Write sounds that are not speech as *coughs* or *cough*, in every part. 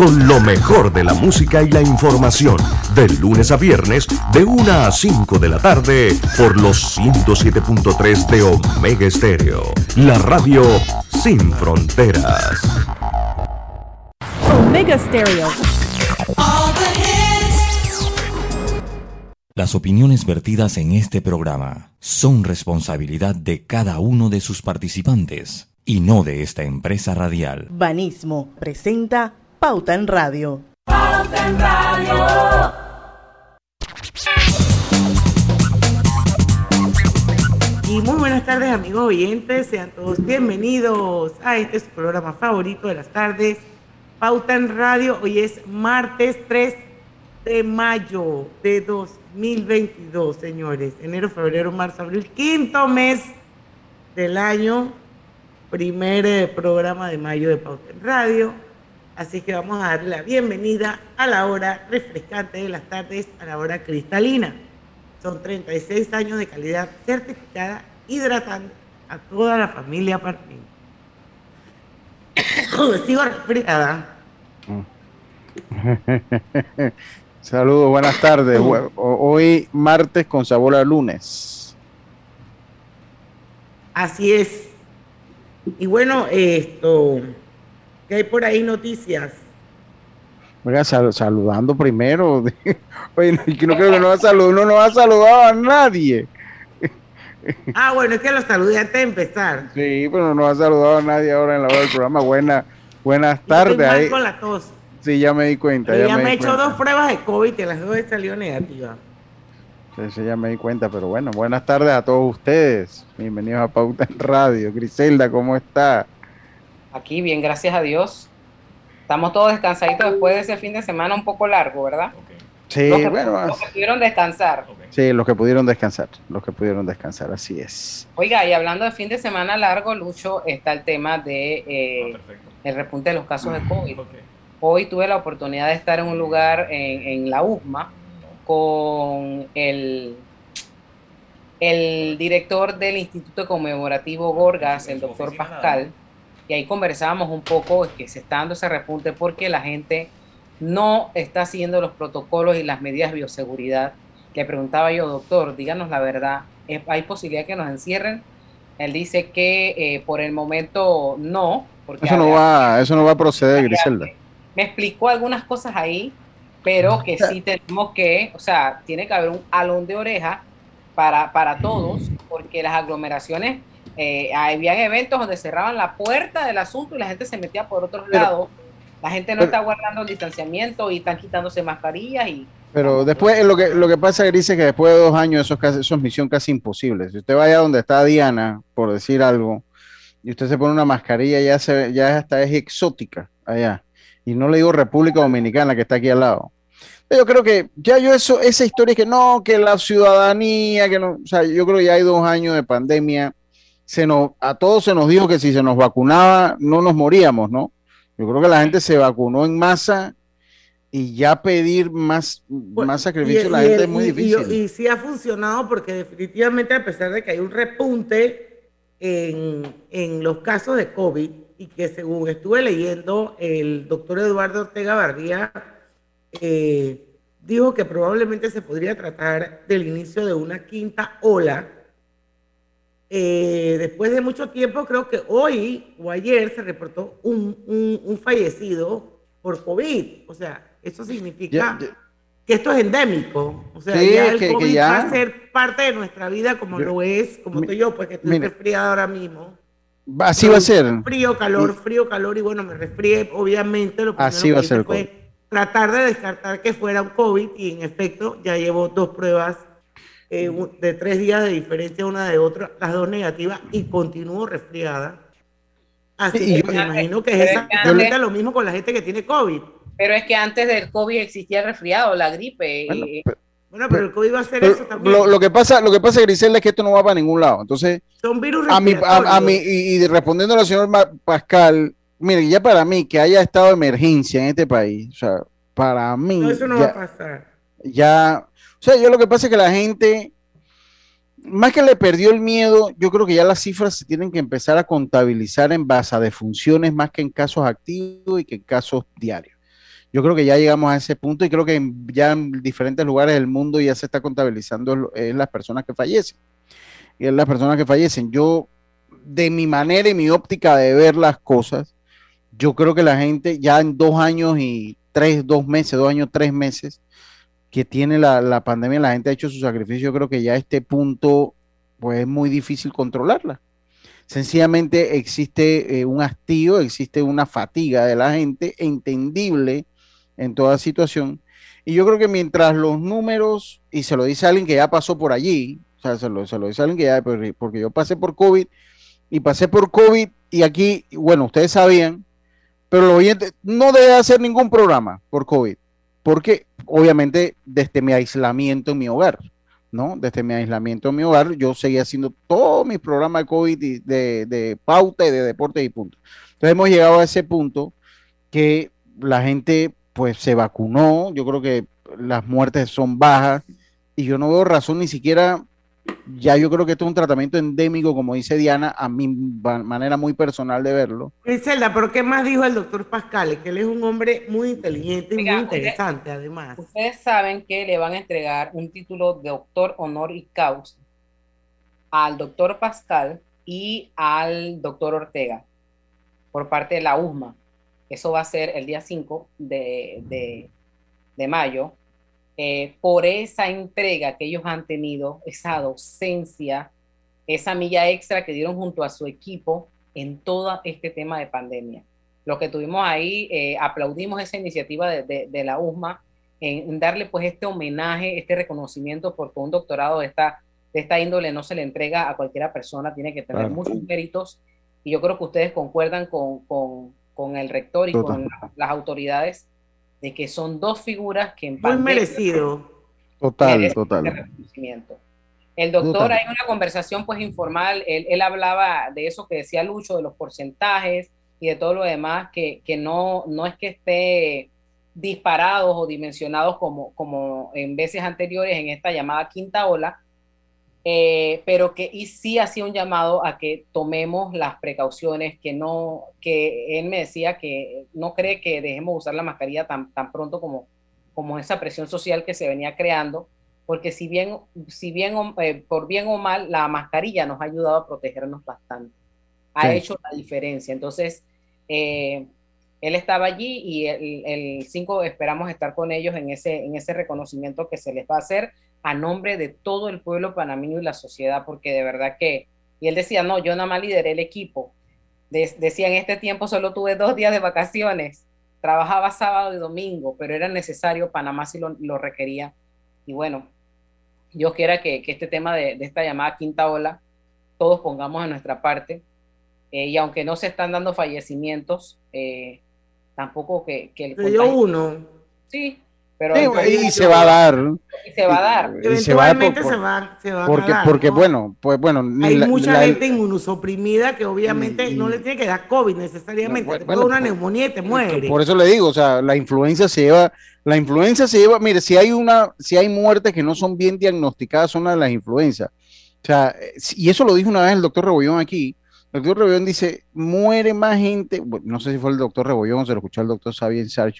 con lo mejor de la música y la información, de lunes a viernes, de 1 a 5 de la tarde, por los 107.3 de Omega Estéreo, la radio sin fronteras. Omega Stereo. Las opiniones vertidas en este programa son responsabilidad de cada uno de sus participantes y no de esta empresa radial. Banismo presenta Pauta en Radio. Pauta en Radio. Y muy buenas tardes amigos oyentes, sean todos bienvenidos a este es su programa favorito de las tardes, Pauta en Radio. Hoy es martes 3 de mayo de 2022, señores. Enero, febrero, marzo, abril, quinto mes del año, primer eh, programa de mayo de Pauta en Radio. Así que vamos a darle la bienvenida a la hora refrescante de las tardes, a la hora cristalina. Son 36 años de calidad certificada, hidratante a toda la familia Partín. *coughs* Sigo resfriada. *laughs* Saludos, buenas tardes. Hoy martes con sabor a lunes. Así es. Y bueno, esto, ¿qué hay por ahí noticias? Oiga, saludando primero. *laughs* Oye, no, no creo que no va a *laughs* saludar, uno no ha saludado a nadie. Ah, bueno, es que lo saludé antes de empezar. Sí, pero no ha saludado a nadie ahora en la hora del programa. Buena, buenas tardes. Estoy mal con la tos. Sí, ya me di cuenta. Ya, ya me, he hecho dos pruebas de COVID y las dos he salido negativas. Sí, sí, ya me di cuenta, pero bueno, buenas tardes a todos ustedes. Bienvenidos a Pauta en Radio. Griselda, ¿cómo está? Aquí bien, gracias a Dios. Estamos todos descansaditos después de ese fin de semana un poco largo, ¿verdad? Sí, los que, bueno. Los que pudieron descansar. Sí, los que pudieron descansar, los que pudieron descansar, así es. Oiga, y hablando de fin de semana largo, Lucho, está el tema de eh, Ah, el repunte de los casos de COVID. Hoy tuve la oportunidad de estar en un lugar en, en la USMA con el, el director del Instituto Conmemorativo Gorgas, el doctor Pascal, y ahí conversábamos un poco que se está dando ese repunte porque la gente no está haciendo los protocolos y las medidas de bioseguridad. Le preguntaba yo, doctor, díganos la verdad, ¿hay posibilidad que nos encierren? Él dice que eh, por el momento no. Porque eso, no va, eso no va a proceder, Griselda. Me explicó algunas cosas ahí, pero que sí *laughs* tenemos que, o sea, tiene que haber un alón de oreja para, para todos, porque las aglomeraciones, eh, habían eventos donde cerraban la puerta del asunto y la gente se metía por otros Pero- lados. La gente no está guardando el distanciamiento y están quitándose mascarillas y Pero después, lo que, lo que pasa, Gris, es que después de dos años eso es, casi, eso es misión casi imposible. Si usted vaya donde está Diana, por decir algo, y usted se pone una mascarilla, ya, se, ya hasta es exótica allá. Y no le digo República Dominicana, que está aquí al lado. Yo creo que ya yo eso, esa historia que no, que la ciudadanía, que no, o sea, yo creo que ya hay dos años de pandemia, se nos, a todos se nos dijo que si se nos vacunaba no nos moríamos, ¿no? Yo creo que la gente se vacunó en masa y ya pedir más, más sacrificio a la gente el- es muy y- y- difícil. Y, sí ha funcionado porque definitivamente a pesar de que hay un repunte en, en los casos de COVID y que según estuve leyendo, el doctor Eduardo Ortega Barría eh, dijo que probablemente se podría tratar del inicio de una quinta ola. Eh, después de mucho tiempo, creo que hoy o ayer se reportó un, un- un fallecido por COVID. O sea, eso significa Ya- ya- que esto es endémico. O sea, Sí, ya el que- que COVID ya- va a ser parte de nuestra vida como Yo- lo es, como estoy yo, pues que estoy resfriada ahora mismo. Así va a ser. Frío, calor, frío, calor, y bueno, me resfrié, obviamente. Lo Así que va a ser fue tratar de descartar que fuera un COVID, y en efecto, ya llevo dos pruebas eh, de tres días de diferencia una de otra, las dos negativas, y continúo resfriada. Así Y que me imagino que es Pero es que exactamente lo mismo con la gente que tiene COVID. Pero es que antes del COVID existía el resfriado, la gripe. Bueno, y- Bueno, pero el COVID va a hacer Pero eso también. lo, lo que pasa, lo que pasa, Griselda, es que esto no va para ningún lado. Entonces, Son virus a mí, a, a y, y respondiendo al señor Pascal, mire, ya para mí que haya estado emergencia en este país, o sea, para mí, No, eso no ya, va a pasar. ya- o sea, yo lo que pasa es que la gente, más que le perdió el miedo, yo creo que ya las cifras se tienen que empezar a contabilizar en base a defunciones más que en casos activos y que en casos diarios. Yo creo que ya llegamos a ese punto y creo que ya en diferentes lugares del mundo ya se está contabilizando en las personas que fallecen. Y en las personas que fallecen. Yo, de mi manera y mi óptica de ver las cosas, yo creo que la gente ya en dos años y tres, dos meses, dos años, tres meses que tiene la, la pandemia, la gente ha hecho su sacrificio. Yo creo que ya a este punto, pues es muy difícil controlarla. Sencillamente existe eh, un hastío, existe una fatiga de la gente entendible en toda situación. Y yo creo que mientras los números, y se lo dice alguien que ya pasó por allí, o sea, se lo, se lo dice alguien que ya, porque yo pasé por COVID y pasé por COVID y aquí, bueno, ustedes sabían, pero lo oyente no debe hacer ningún programa por COVID, porque obviamente desde mi aislamiento en mi hogar, ¿no? Desde mi aislamiento en mi hogar, yo seguía haciendo todos mis programas de COVID de, de pauta y de deporte y punto. Entonces hemos llegado a ese punto que la gente pues se vacunó, yo creo que las muertes son bajas y yo no veo razón ni siquiera ya yo creo que esto es un tratamiento endémico, como dice Diana, a mi manera muy personal de verlo. Griselda, pero ¿qué más dijo el doctor Pascal? Que él es un hombre muy inteligente y muy interesante, además. Ustedes saben que le van a entregar un título de doctor honor y causa al doctor Pascal y al doctor Ortega por parte de la USMA. Eso va a ser el día 5 de, de mayo eh, por esa entrega que ellos han tenido, esa docencia, esa milla extra que dieron junto a su equipo en todo este tema de pandemia. Lo que tuvimos ahí, eh, aplaudimos esa iniciativa de, de, la USMA en, darle pues este homenaje, este reconocimiento, porque un doctorado de esta, de esta índole no se le entrega a cualquiera persona, tiene que tener muchos méritos. Y yo creo que ustedes concuerdan con, con, con el rector y con las autoridades de que son dos figuras que en Muy merecido. Total, total. El doctor, hay una conversación pues informal, él, hablaba de eso que decía Lucho, de los porcentajes y de todo lo demás, que, no, no es que esté disparados o dimensionados como, como en veces anteriores en esta llamada quinta ola, eh, pero que y sí hacía un llamado a que tomemos las precauciones, que no, que él me decía que no cree que dejemos usar la mascarilla tan, tan pronto como, como esa presión social que se venía creando, porque si bien, si bien eh, por bien o mal, la mascarilla nos ha ayudado a protegernos bastante, ha hecho la diferencia. Entonces, eh, él estaba allí y el 5 esperamos estar con ellos en ese, en ese reconocimiento que se les va a hacer a nombre de todo el pueblo panameño y la sociedad, porque de verdad que, y él decía, no, yo nada más lideré el equipo. decía, en este tiempo solo tuve dos días de vacaciones, trabajaba sábado y domingo, pero era necesario, Panamá si lo, requería. Y bueno, yo quiera que, que este tema de, esta llamada quinta ola, todos pongamos a nuestra parte. Eh, y aunque no se están dando fallecimientos, eh, tampoco que, que el... dio uno. Sí, y se va a dar. Y se va a dar. Eventualmente se va, se va porque, a dar. Porque, bueno, pues bueno. Hay mucha gente inmunosoprimida que obviamente no le tiene que dar COVID necesariamente. te una pues, neumonía y te muere. Por eso le digo, o sea, la influenza se lleva. La influenza se lleva. Mire, si hay una, si hay muertes que no son bien diagnosticadas, son las de las influencias. O sea, y eso lo dijo una vez el doctor Rebollón aquí. El doctor Rebollón dice, muere más gente, no sé si fue el doctor Rebollón se lo escuchó el doctor Xavier Sarch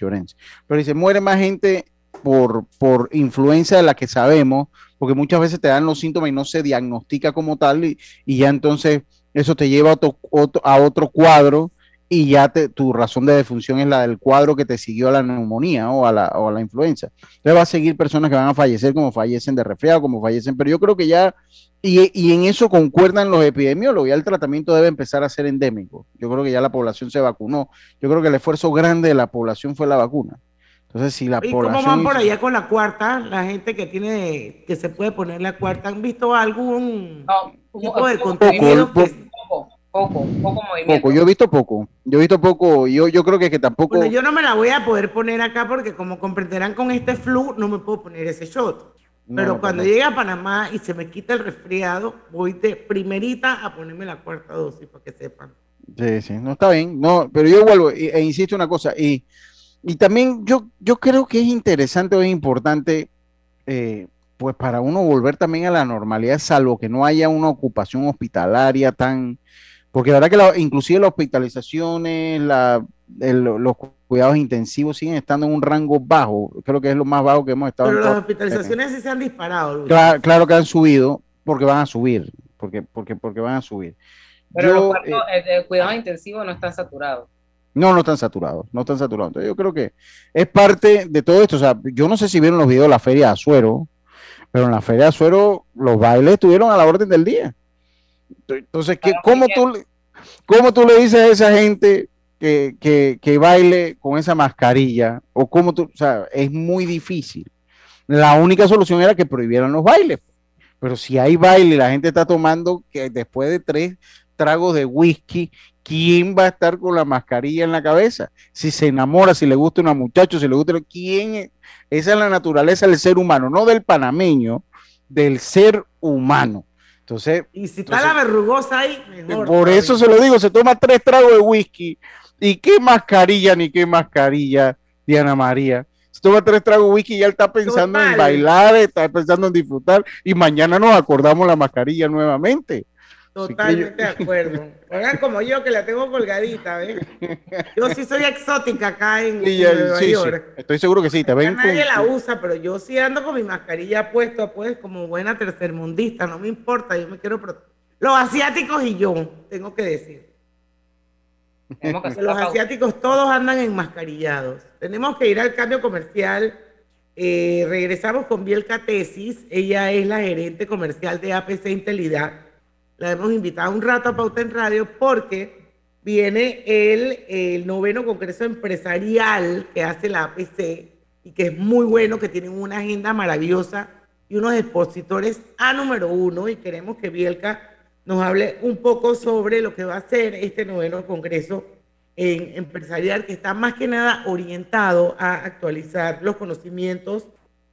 pero dice, muere más gente por, por influencia de la que sabemos, porque muchas veces te dan los síntomas y no se diagnostica como tal, y, ya entonces eso te lleva a otro, a otro cuadro y ya te, tu razón de defunción es la del cuadro que te siguió a la neumonía o a la, o a la influenza. Entonces va a seguir personas que van a fallecer como fallecen de resfriado, como fallecen, pero yo creo que ya, y, y, en eso concuerdan los epidemiólogos, ya el tratamiento debe empezar a ser endémico. Yo creo que ya la población se vacunó. Yo creo que el esfuerzo grande de la población fue la vacuna. Entonces, si la ¿Y cómo van por allá con la cuarta? La gente que tiene, que se puede poner la cuarta, ¿han visto algún tipo de contenido? Poco, poco, poco, movimiento. Poco, yo he visto poco. Yo he visto poco. Yo, yo creo que, que tampoco. Bueno, yo no me la voy a poder poner acá porque, como comprenderán con este flu, no me puedo poner ese shot. Pero cuando llegue a Panamá y se me quita el resfriado, voy de primerita a ponerme la cuarta dosis para que sepan. Sí, sí, no está bien. No, pero yo vuelvo e, e insisto una cosa. Y y también yo, yo creo que es interesante o es importante, eh, pues para uno volver también a la normalidad, salvo que no haya una ocupación hospitalaria tan, porque la verdad que inclusive las hospitalizaciones, la, los cuidados intensivos siguen estando en un rango bajo, creo que es lo más bajo que hemos estado. Pero las hospitalizaciones sí se han disparado. Claro, claro, que han subido porque van a subir, porque, porque, porque van a subir. Pero los cuartos eh, de cuidados intensivos no están saturados. No, no están saturados, no están saturados. Entonces yo creo que es parte de todo esto. O sea, yo no sé si vieron los videos de la feria de Azuero, pero en la feria de Azuero los bailes estuvieron a la orden del día. Entonces, ¿qué, cómo, tú, ¿cómo tú le dices a esa gente que, que, baile con esa mascarilla? O cómo tú, o sea, es muy difícil. La única solución era que prohibieran los bailes. Pero si hay baile y la gente está tomando que después de tres tragos de whisky, ¿quién va a estar con la mascarilla en la cabeza? Si se enamora, si le gusta una muchacha, si le gusta, ¿quién? Esa es la naturaleza del ser humano, no del panameño, del ser humano. Entonces, y si está la verrugosa ahí, mejor, por eso se lo digo, se toma tres tragos de whisky y qué mascarilla ni qué mascarilla, Diana María. Se toma tres tragos de whisky y ya está pensando en bailar, está pensando en disfrutar y mañana nos acordamos la mascarilla nuevamente. Totalmente de acuerdo. Oigan como yo que la tengo colgadita, ¿ves? Yo sí soy exótica acá en, Nueva York. Estoy seguro que sí. Te ven nadie la usa, pero yo sí ando con mi mascarilla puesta, pues, como buena tercermundista. No me importa, yo me quiero Los asiáticos y yo, tengo que decir. Los asiáticos todos andan enmascarillados. Tenemos que ir al cambio comercial. Eh, regresamos con Bielka Tesis. Ella es la gerente comercial de APC Intelidad la hemos invitado un rato a Pauta en Radio porque viene el, el noveno Congreso Empresarial que hace la APC y que es muy bueno, que tienen una agenda maravillosa y unos expositores a número uno. Y queremos que Bielka nos hable un poco sobre lo que va a ser este noveno Congreso empresarial que está más que nada orientado a actualizar los conocimientos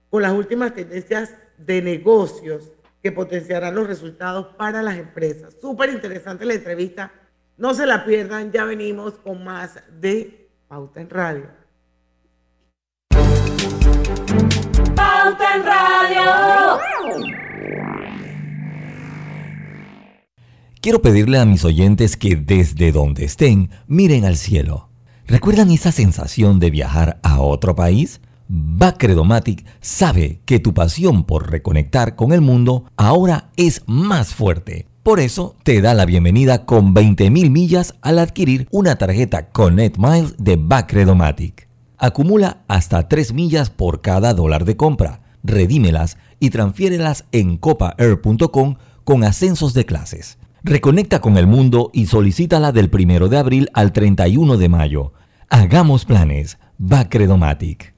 con las últimas tendencias de negocios que potenciarán los resultados para las empresas. Súper interesante la entrevista. No se la pierdan, ya venimos con más de Pauta en Radio. Pauta en Radio. Quiero pedirle a mis oyentes que desde donde estén miren al cielo. ¿Recuerdan esa sensación de viajar a otro país? Bacredomatic sabe que tu pasión por reconectar con el mundo ahora es más fuerte. Por eso te da la bienvenida con 20.000 millas al adquirir una tarjeta Connect Miles de Bacredomatic. Acumula hasta 3 millas por cada dólar de compra. Redímelas y transfiérelas en copaair.com con ascensos de clases. Reconecta con el mundo y solicítala del 1 de abril al 31 de mayo. Hagamos planes. Bacredomatic.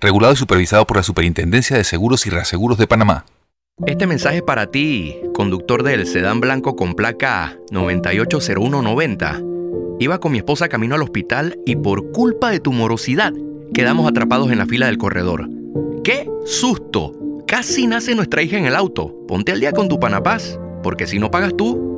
regulado y supervisado por la Superintendencia de Seguros y Reaseguros de Panamá. Este mensaje para ti, conductor del sedán blanco con placa 980190. Iba con mi esposa camino al hospital y por culpa de tu morosidad quedamos atrapados en la fila del corredor. ¡Qué susto! Casi nace nuestra hija en el auto. Ponte al día con tu Panapaz, porque si no pagas tú,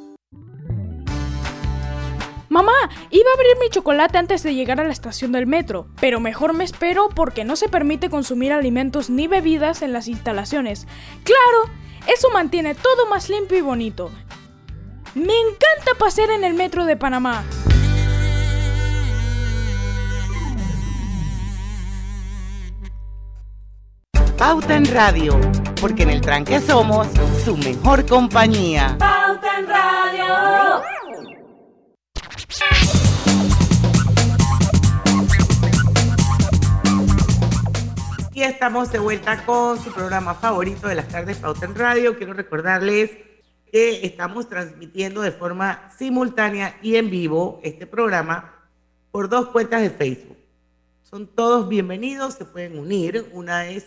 Mamá, iba a abrir mi chocolate antes de llegar a la estación del metro, pero mejor me espero porque no se permite consumir alimentos ni bebidas en las instalaciones. Claro, eso mantiene todo más limpio y bonito. Me encanta pasear en el metro de Panamá. Pauta en Radio, porque en el tranque somos su mejor compañía. Pauta en Radio. Y estamos de vuelta con su programa favorito de las tardes Pauta en Radio. Quiero recordarles que estamos transmitiendo de forma simultánea y en vivo este programa por dos cuentas de Facebook. Son todos bienvenidos, se pueden unir. Una es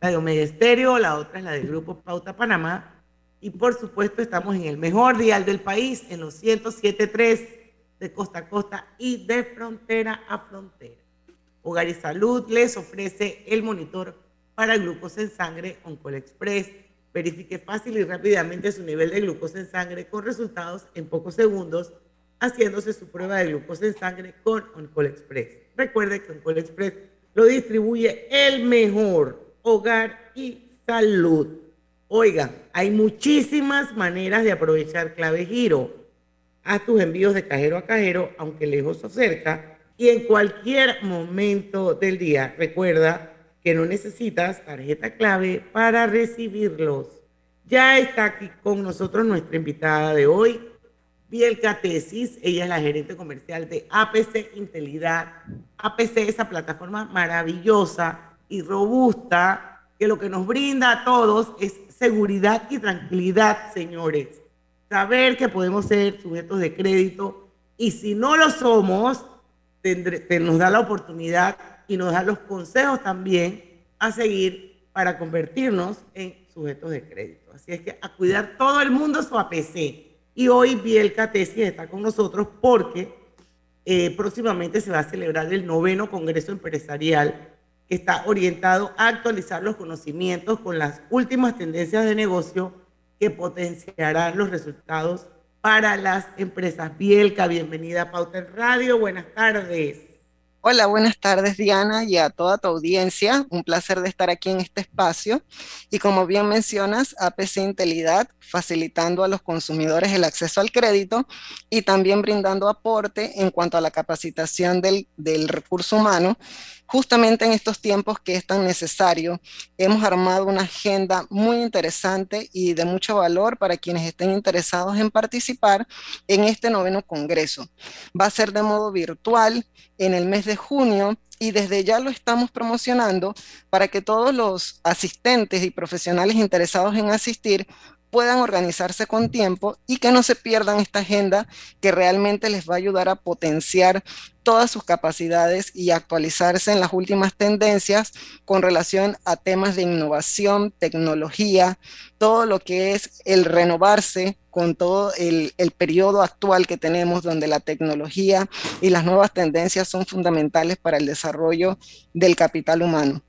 la de Omega Estéreo, la otra es la del Grupo Pauta Panamá. Y por supuesto estamos en el mejor dial del país, en los 107.3 de costa a costa y de frontera a frontera. Hogar y Salud les ofrece el monitor para glucosa en sangre Oncol Express. Verifique fácil y rápidamente su nivel de glucosa en sangre con resultados en pocos segundos haciéndose su prueba de glucosa en sangre con Oncol Express. Recuerde que Oncol Express lo distribuye el mejor Hogar y Salud. Oigan, hay muchísimas maneras de aprovechar clave giro Haz tus envíos de cajero a cajero, aunque lejos o cerca, y en cualquier momento del día. Recuerda que no necesitas tarjeta clave para recibirlos. Ya está aquí con nosotros nuestra invitada de hoy, Bielka Tesis. Ella es la gerente comercial de APC Intelidad. APC, esa plataforma maravillosa y robusta que lo que nos brinda a todos es seguridad y tranquilidad, señores saber que podemos ser sujetos de crédito y si no lo somos, nos da la oportunidad y nos da los consejos también a seguir para convertirnos en sujetos de crédito. Así es que a cuidar todo el mundo su APC. Y hoy Bielka Tesis está con nosotros porque eh, próximamente se va a celebrar el noveno Congreso Empresarial que está orientado a actualizar los conocimientos con las últimas tendencias de negocio que potenciarán los resultados para las empresas. Bielka, bienvenida a Pauta Radio. Buenas tardes. Hola, buenas tardes Diana y a toda tu audiencia. Un placer de estar aquí en este espacio. Y como bien mencionas, APC Intelidad, facilitando a los consumidores el acceso al crédito y también brindando aporte en cuanto a la capacitación del, del recurso humano justamente en estos tiempos que es tan necesario, hemos armado una agenda muy interesante y de mucho valor para quienes estén interesados en participar en este noveno congreso. Va a ser de modo virtual en el mes de junio y desde ya lo estamos promocionando para que todos los asistentes y profesionales interesados en asistir puedan organizarse con tiempo y que no se pierdan esta agenda que realmente les va a ayudar a potenciar todas sus capacidades y actualizarse en las últimas tendencias con relación a temas de innovación, tecnología, todo lo que es el renovarse con todo el, periodo actual que tenemos, donde la tecnología y las nuevas tendencias son fundamentales para el desarrollo del capital humano.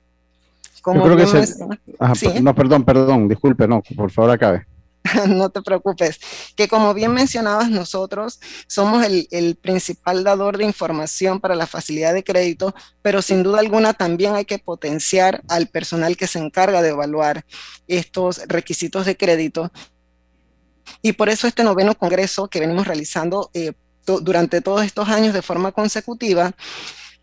Como creo que No, perdón, perdón, disculpe, no, por favor acabe. *laughs* no te preocupes, que como bien mencionabas, nosotros somos el, principal dador de información para la facilidad de crédito, pero sin duda alguna también hay que potenciar al personal que se encarga de evaluar estos requisitos de crédito. Y por eso este noveno congreso que venimos realizando eh, durante todos estos años de forma consecutiva,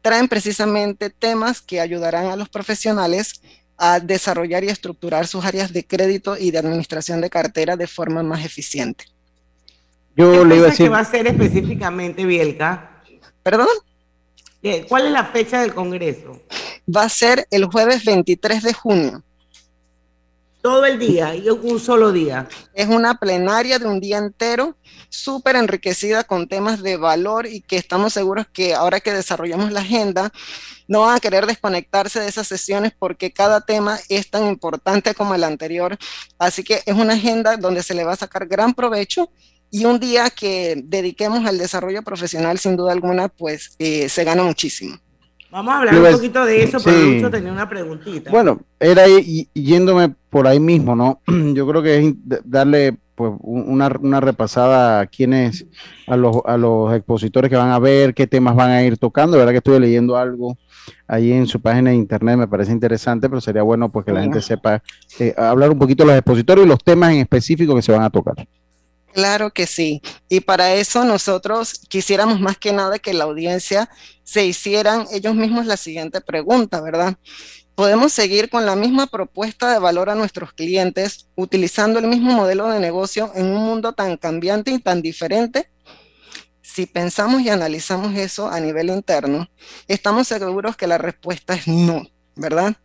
traen precisamente temas que ayudarán a los profesionales a desarrollar y estructurar sus áreas de crédito y de administración de cartera de forma más eficiente. Yo le iba a decir... va a ser específicamente, Bielka? ¿Perdón? ¿Cuál es la fecha del Congreso? Va a ser el jueves 23 de junio. Todo el día y un solo día. Es una plenaria de un día entero, súper enriquecida con temas de valor y que estamos seguros que ahora que desarrollamos la agenda, no van a querer desconectarse de esas sesiones porque cada tema es tan importante como el anterior. Así que es una agenda donde se le va a sacar gran provecho y un día que dediquemos al desarrollo profesional, sin duda alguna, pues eh, se gana muchísimo. Vamos a hablar un poquito de eso, pero mucho tenía una preguntita. Bueno, era yéndome por ahí mismo, ¿no? *clears throat* Yo creo que es darle pues una, una repasada a quienes, a los, a los expositores que van a ver, qué temas van a ir tocando. verdad que estuve leyendo algo ahí en su página de internet, me parece interesante, pero sería bueno pues que la gente sepa eh, hablar un poquito de los expositores y los temas en específico que se van a tocar. Claro que sí. Y para eso nosotros quisiéramos más que nada que la audiencia se hicieran ellos mismos la siguiente pregunta, ¿verdad? ¿Podemos seguir con la misma propuesta de valor a nuestros clientes utilizando el mismo modelo de negocio en un mundo tan cambiante y tan diferente? Si pensamos y analizamos eso a nivel interno, estamos seguros que la respuesta es no. ¿verdad?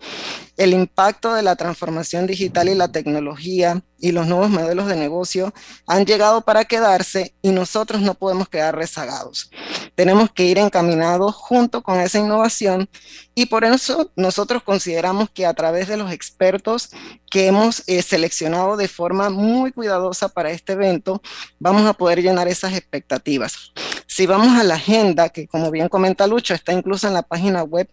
El impacto de la transformación digital y la tecnología y los nuevos modelos de negocio han llegado para quedarse y nosotros no podemos quedar rezagados. Tenemos que ir encaminados junto con esa innovación y por eso nosotros consideramos que a través de los expertos que hemos eh, seleccionado de forma muy cuidadosa para este evento, vamos a poder llenar esas expectativas. Si vamos a la agenda, que como bien comenta Lucho, está incluso en la página web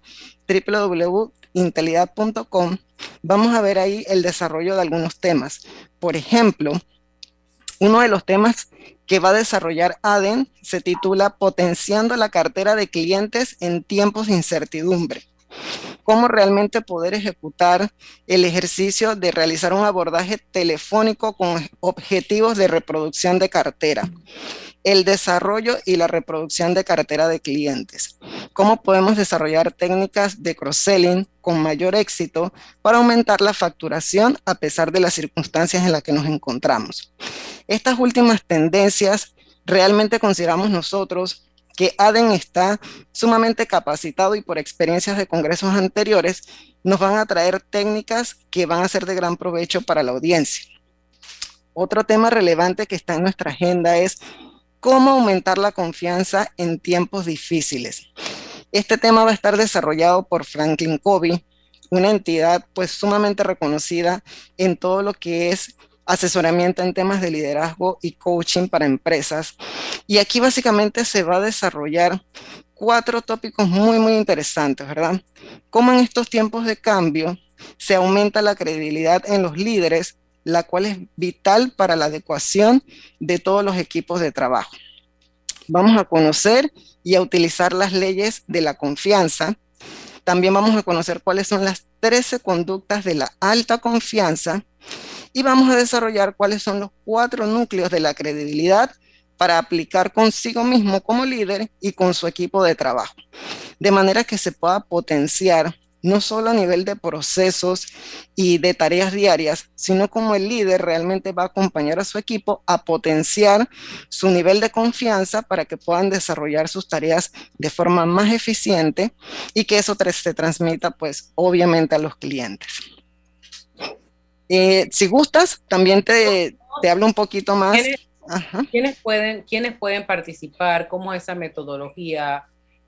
www.intelidad.com, vamos a ver ahí el desarrollo de algunos temas. Por ejemplo, uno de los temas que va a desarrollar ADEN se titula Potenciando la cartera de clientes en tiempos de incertidumbre. Cómo realmente poder ejecutar el ejercicio de realizar un abordaje telefónico con objetivos de reproducción de cartera el desarrollo y la reproducción de cartera de clientes. ¿Cómo podemos desarrollar técnicas de cross-selling con mayor éxito para aumentar la facturación a pesar de las circunstancias en las que nos encontramos? Estas últimas tendencias realmente consideramos nosotros que ADEN está sumamente capacitado y por experiencias de congresos anteriores nos van a traer técnicas que van a ser de gran provecho para la audiencia. Otro tema relevante que está en nuestra agenda es cómo aumentar la confianza en tiempos difíciles. Este tema va a estar desarrollado por Franklin Covey, una entidad pues sumamente reconocida en todo lo que es asesoramiento en temas de liderazgo y coaching para empresas. Y aquí básicamente se va a desarrollar cuatro tópicos muy, muy interesantes, ¿verdad? Cómo en estos tiempos de cambio se aumenta la credibilidad en los líderes la cual es vital para la adecuación de todos los equipos de trabajo. Vamos a conocer y a utilizar las leyes de la confianza. También vamos a conocer cuáles son las 13 conductas de la alta confianza y vamos a desarrollar cuáles son los cuatro núcleos de la credibilidad para aplicar consigo mismo como líder y con su equipo de trabajo, de manera que se pueda potenciar no solo a nivel de procesos y de tareas diarias, sino como el líder realmente va a acompañar a su equipo a potenciar su nivel de confianza para que puedan desarrollar sus tareas de forma más eficiente y que eso se transmita pues obviamente a los clientes. Eh, si gustas, también te... te hablo un poquito más. ¿Quiénes, pueden, ¿Quiénes pueden participar? ¿Cómo es esa metodología?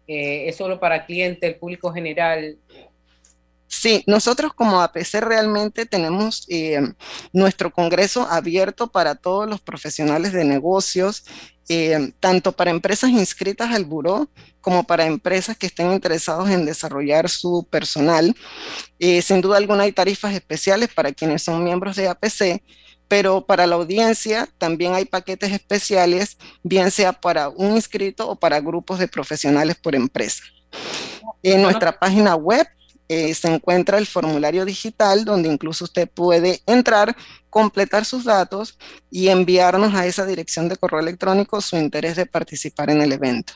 Eh, ¿Es solo para clientes, el público general? Sí, nosotros como APC realmente tenemos eh, nuestro congreso abierto para todos los profesionales de negocios, eh, tanto para empresas inscritas al buró como para empresas que estén interesados en desarrollar su personal. Eh, sin duda alguna hay tarifas especiales para quienes son miembros de APC, pero para la audiencia también hay paquetes especiales, bien sea para un inscrito o para grupos de profesionales por empresa. En nuestra página web eh, se encuentra el formulario digital donde incluso usted puede entrar, completar sus datos y enviarnos a esa dirección de correo electrónico su interés de participar en el evento.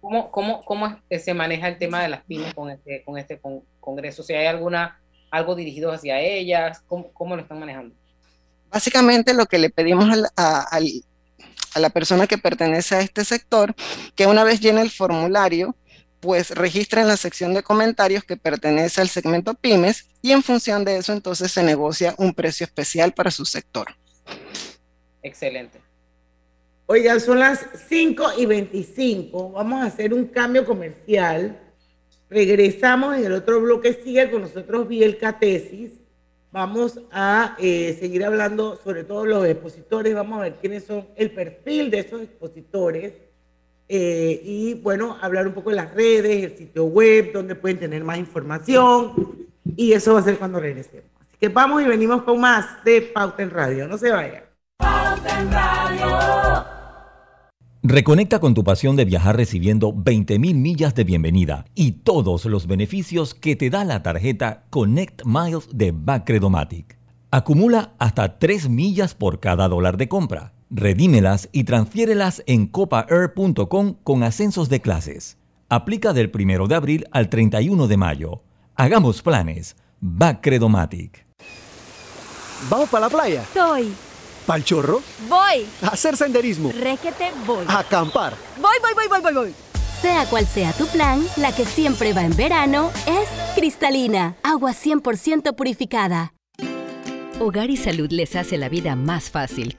¿Cómo, cómo, cómo se maneja el tema de las pymes con este, con este congreso? Si hay alguna, algo dirigido hacia ellas, ¿cómo, cómo lo están manejando? Básicamente lo que le pedimos a, a la persona que pertenece a este sector, que una vez llene el formulario, pues registra en la sección de comentarios que pertenece al segmento pymes y en función de eso entonces se negocia un precio especial para su sector. Excelente. Oigan, son las 5 y 25. Vamos a hacer un cambio comercial. Regresamos en el otro bloque. Sigue con nosotros Biel Catesis. Vamos a eh, seguir hablando sobre todos los expositores. Vamos a ver quiénes son el perfil de esos expositores eh, y bueno, hablar un poco de las redes, el sitio web, donde pueden tener más información y eso va a ser cuando regresemos. Así que vamos y venimos con más de Pauta en Radio. No se vayan. Pauta en Radio. Reconecta con tu pasión de viajar recibiendo 20.000 millas de bienvenida y todos los beneficios que te da la tarjeta Connect Miles de Bacredomatic. Acumula hasta 3 millas por cada dólar de compra Redímelas y transfiérelas en copaair.com con ascensos de clases. Aplica del 1 de abril al 31 de mayo. Hagamos planes. Va Credomatic. ¿Vamos para la playa? Soy. ¿Pal chorro? Voy. A hacer senderismo. Réquete, voy. A acampar. Voy, voy, voy, voy, voy, voy. Sea cual sea tu plan, la que siempre va en verano es cristalina, agua 100% purificada. Hogar y Salud les hace la vida más fácil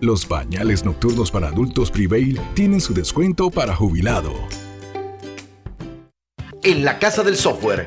Los pañales nocturnos para adultos Prevail tienen su descuento para jubilado. En la Casa del Software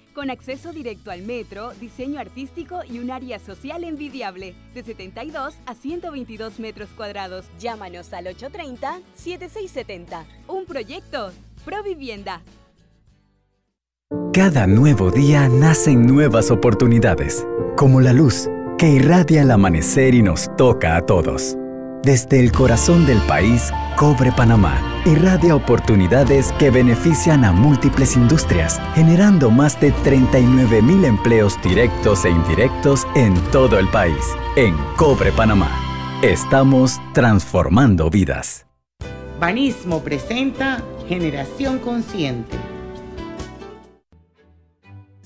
Con acceso directo al metro, diseño artístico y un área social envidiable, de 72 a 122 metros cuadrados. Llámanos al 830-7670. Un proyecto, Provivienda. Cada nuevo día nacen nuevas oportunidades, como la luz que irradia el amanecer y nos toca a todos. Desde el corazón del país, Cobre Panamá irradia oportunidades que benefician a múltiples industrias, generando más de 39 mil empleos directos e indirectos en todo el país. En Cobre Panamá, estamos transformando vidas. Banismo presenta Generación Consciente.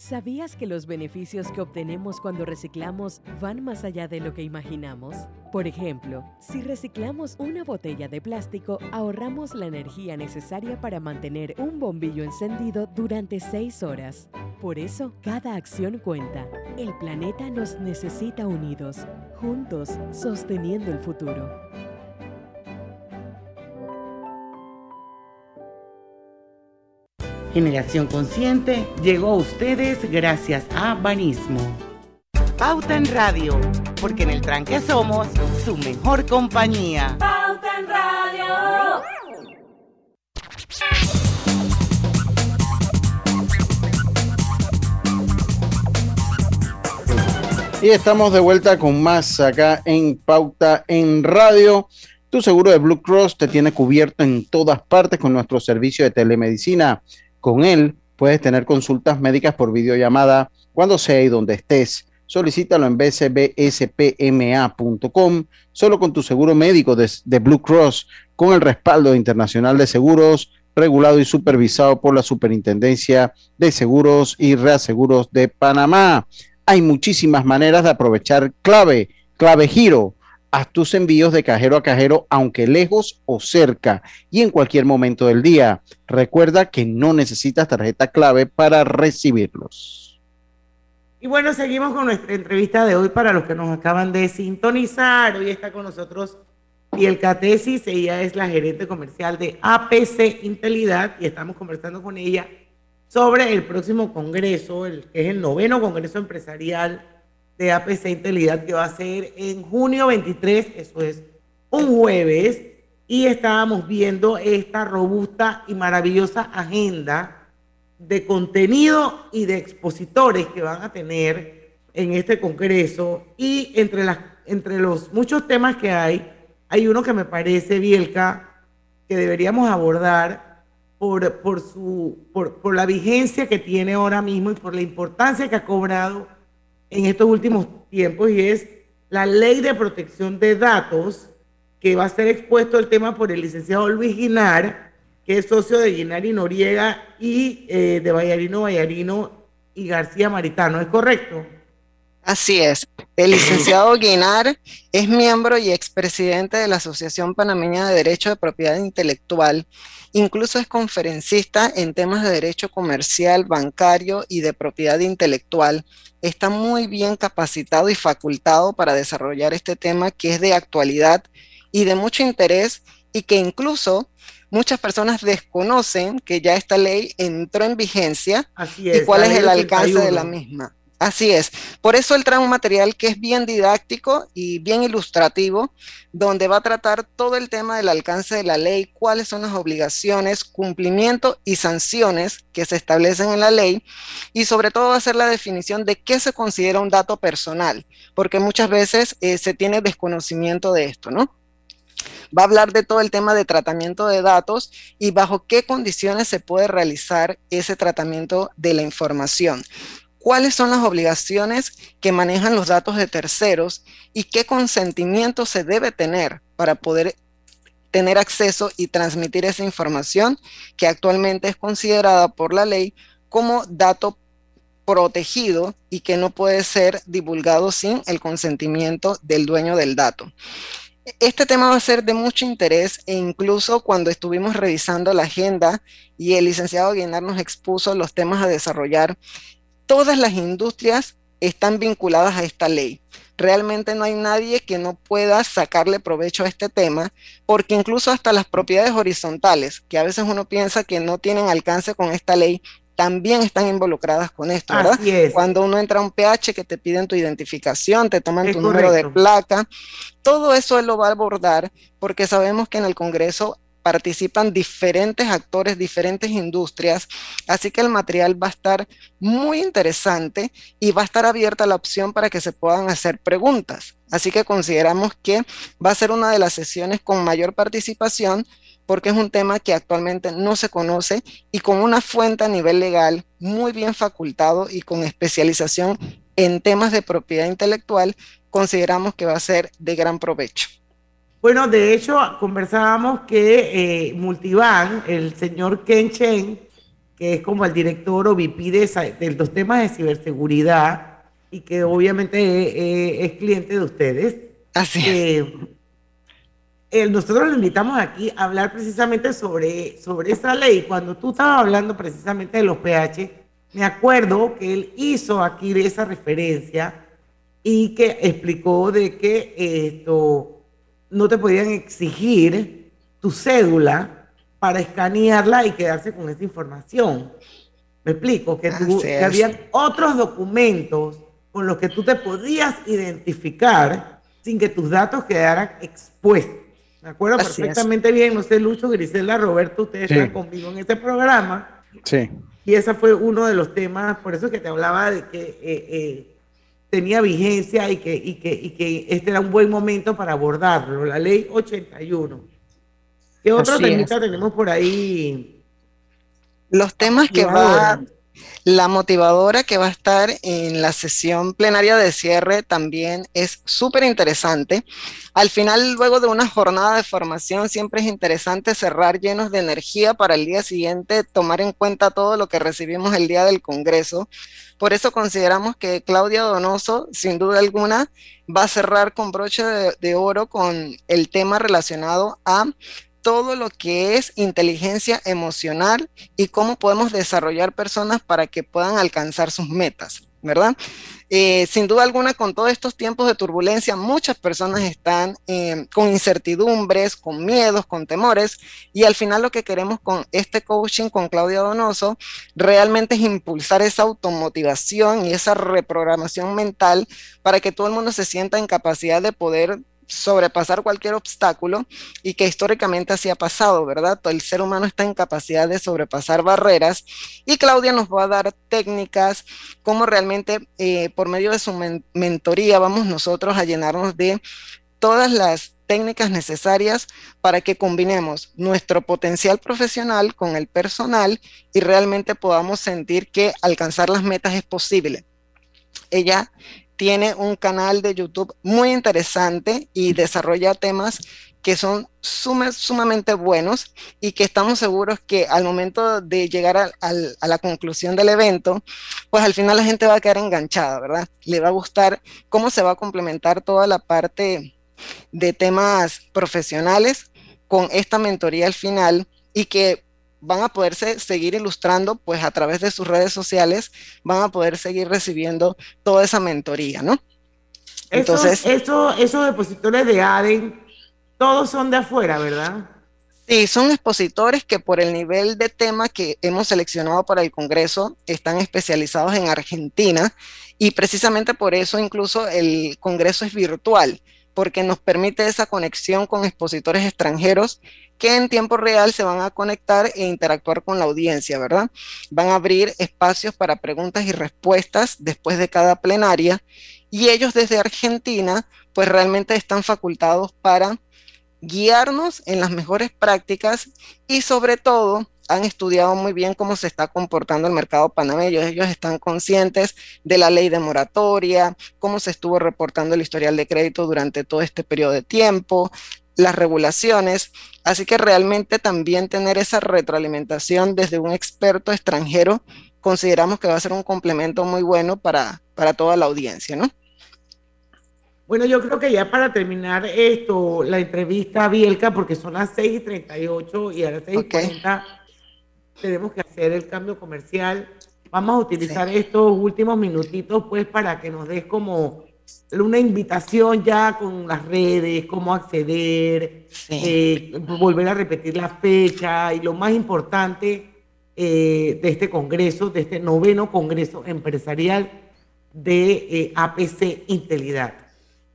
¿Sabías que los beneficios que obtenemos cuando reciclamos van más allá de lo que imaginamos? Por ejemplo, si reciclamos una botella de plástico, ahorramos la energía necesaria para mantener un bombillo encendido durante seis horas. Por eso, cada acción cuenta. El planeta nos necesita unidos, juntos, sosteniendo el futuro. Generación Consciente llegó a ustedes gracias a Banismo. Pauta en Radio, porque en el tranque somos su mejor compañía. Pauta en Radio. Y estamos de vuelta con más acá en Pauta en Radio. Tu seguro de Blue Cross te tiene cubierto en todas partes con nuestro servicio de telemedicina. Con él puedes tener consultas médicas por videollamada cuando sea y donde estés. Solicítalo en bcbspma.com, solo con tu seguro médico de, de Blue Cross, con el respaldo internacional de seguros, regulado y supervisado por la Superintendencia de Seguros y Reaseguros de Panamá. Hay muchísimas maneras de aprovechar clave, clave giro. Haz tus envíos de cajero a cajero, aunque lejos o cerca, y en cualquier momento del día. Recuerda que no necesitas tarjeta clave para recibirlos. Y bueno, seguimos con nuestra entrevista de hoy para los que nos acaban de sintonizar. Hoy está con nosotros Piel Catesis, ella es la gerente comercial de APC Intelidad y estamos conversando con ella sobre el próximo congreso, que es el noveno congreso empresarial de APC Intelidad que va a ser en junio 23, eso es un jueves, y estábamos viendo esta robusta y maravillosa agenda de contenido y de expositores que van a tener en este congreso. Y entre, las, entre los muchos temas que hay, hay uno que me parece, Bielka, que deberíamos abordar por, por, su, por, por la vigencia que tiene ahora mismo y por la importancia que ha cobrado en estos últimos tiempos y es la ley de protección de datos que va a ser expuesto el tema por el licenciado Luis Guinar, que es socio de Guinar y Noriega y eh, de Vallarino Vallarino y García Maritano, ¿es correcto? Así es. El licenciado Guinar es miembro y expresidente de la Asociación Panameña de Derecho de Propiedad Intelectual. Incluso es conferencista en temas de derecho comercial, bancario y de propiedad intelectual. Está muy bien capacitado y facultado para desarrollar este tema que es de actualidad y de mucho interés y que incluso muchas personas desconocen que ya esta ley entró en vigencia Así es, y cuál es el alcance de 81. la misma. Así es. Por eso él trae un material que es bien didáctico y bien ilustrativo, donde va a tratar todo el tema del alcance de la ley, cuáles son las obligaciones, cumplimiento y sanciones que se establecen en la ley, y sobre todo va a hacer la definición de qué se considera un dato personal, porque muchas veces eh, se tiene desconocimiento de esto, ¿no? va a hablar de todo el tema de tratamiento de datos y bajo qué condiciones se puede realizar ese tratamiento de la información. ¿Cuáles son las obligaciones que manejan los datos de terceros y qué consentimiento se debe tener para poder tener acceso y transmitir esa información que actualmente es considerada por la ley como dato protegido y que no puede ser divulgado sin el consentimiento del dueño del dato? Este tema va a ser de mucho interés e incluso cuando estuvimos revisando la agenda y el licenciado Guinar nos expuso los temas a desarrollar, todas las industrias están vinculadas a esta ley. Realmente no hay nadie que no pueda sacarle provecho a este tema, porque incluso hasta las propiedades horizontales, que a veces uno piensa que no tienen alcance con esta ley, también están involucradas con esto, ¿verdad? Así es. Cuando uno entra a un PH que te piden tu identificación, te toman Es tu número de placa, todo eso él lo va a abordar porque sabemos que en el Congreso participan diferentes actores, diferentes industrias, así que el material va a estar muy interesante y va a estar abierta la opción para que se puedan hacer preguntas. Así que consideramos que va a ser una de las sesiones con mayor participación porque es un tema que actualmente no se conoce y con una fuente a nivel legal muy bien facultado y con especialización en temas de propiedad intelectual, consideramos que va a ser de gran provecho. Bueno, de hecho, conversábamos que eh, Multivan, el señor Ken Chen, que es como el director o VP de, de los temas de ciberseguridad y que obviamente eh, eh, es cliente de ustedes. Así es. nosotros lo invitamos aquí a hablar precisamente sobre, sobre esa ley. Cuando tú estabas hablando precisamente de los PH, me acuerdo que él hizo aquí esa referencia y que explicó de que esto no te podían exigir tu cédula para escanearla y quedarse con esa información. Me explico, que, tú, que habían otros documentos con los que tú te podías identificar sin que tus datos quedaran expuestos. Me acuerdo Así es. perfectamente bien, no sé, Lucho, Grisela, Roberto, ustedes Sí. están conmigo en este programa. Sí. Y ese fue uno de los temas, por eso que te hablaba de que eh, eh, tenía vigencia y que, y, que, y que este era un buen momento para abordarlo, la ley 81. ¿Qué otro temita tenemos por ahí? Los temas que va. La motivadora que va a estar en la sesión plenaria de cierre también es súper interesante. Al final, luego de una jornada de formación, siempre es interesante cerrar llenos de energía para el día siguiente, tomar en cuenta todo lo que recibimos el día del Congreso. Por eso consideramos que Claudia Donoso, sin duda alguna, va a cerrar con broche de, de oro con el tema relacionado a todo lo que es inteligencia emocional y cómo podemos desarrollar personas para que puedan alcanzar sus metas, ¿verdad? Eh, sin duda alguna, con todos estos tiempos de turbulencia, muchas personas están eh, con incertidumbres, con miedos, con temores, y al final lo que queremos con este coaching con Claudia Donoso realmente es impulsar esa automotivación y esa reprogramación mental para que todo el mundo se sienta en capacidad de poder sobrepasar cualquier obstáculo y que históricamente así ha pasado, ¿verdad? El ser humano está en capacidad de sobrepasar barreras y Claudia nos va a dar técnicas, cómo realmente eh, por medio de su men mentoría vamos nosotros a llenarnos de todas las técnicas necesarias para que combinemos nuestro potencial profesional con el personal y realmente podamos sentir que alcanzar las metas es posible. Ella tiene un canal de YouTube muy interesante y desarrolla temas que son suma, sumamente buenos y que estamos seguros que al momento de llegar a, a, a, la conclusión del evento, pues al final la gente va a quedar enganchada, ¿verdad? Le va a gustar cómo se va a complementar toda la parte de temas profesionales con esta mentoría al final y que van a poderse seguir ilustrando, pues a través de sus redes sociales, van a poder seguir recibiendo toda esa mentoría, ¿no? Entonces, eso, esos depositores de ADEN, todos son de afuera, ¿verdad? Sí, son expositores que por el nivel de tema que hemos seleccionado para el Congreso están especializados en Argentina y precisamente por eso incluso el Congreso es virtual, porque nos permite esa conexión con expositores extranjeros que en tiempo real se van a conectar e interactuar con la audiencia, ¿verdad? Van a abrir espacios para preguntas y respuestas después de cada plenaria y ellos desde Argentina pues realmente están facultados para guiarnos en las mejores prácticas y sobre todo han estudiado muy bien cómo se está comportando el mercado panameño. Ellos están conscientes de la ley de moratoria, cómo se estuvo reportando el historial de crédito durante todo este periodo de tiempo, las regulaciones. Así que realmente también tener esa retroalimentación desde un experto extranjero consideramos que va a ser un complemento muy bueno para, para toda la audiencia, ¿no? Bueno, yo creo que ya para terminar esto, la entrevista a Bielka, porque son las 6 y 38 y a las 6 y 40 tenemos que hacer el cambio comercial. Vamos a utilizar sí. estos últimos minutitos pues para que nos des como una invitación ya con las redes, cómo acceder, sí. eh, volver a repetir la fecha y lo más importante, eh, de este congreso, de este noveno congreso empresarial de eh, APC Intelidad.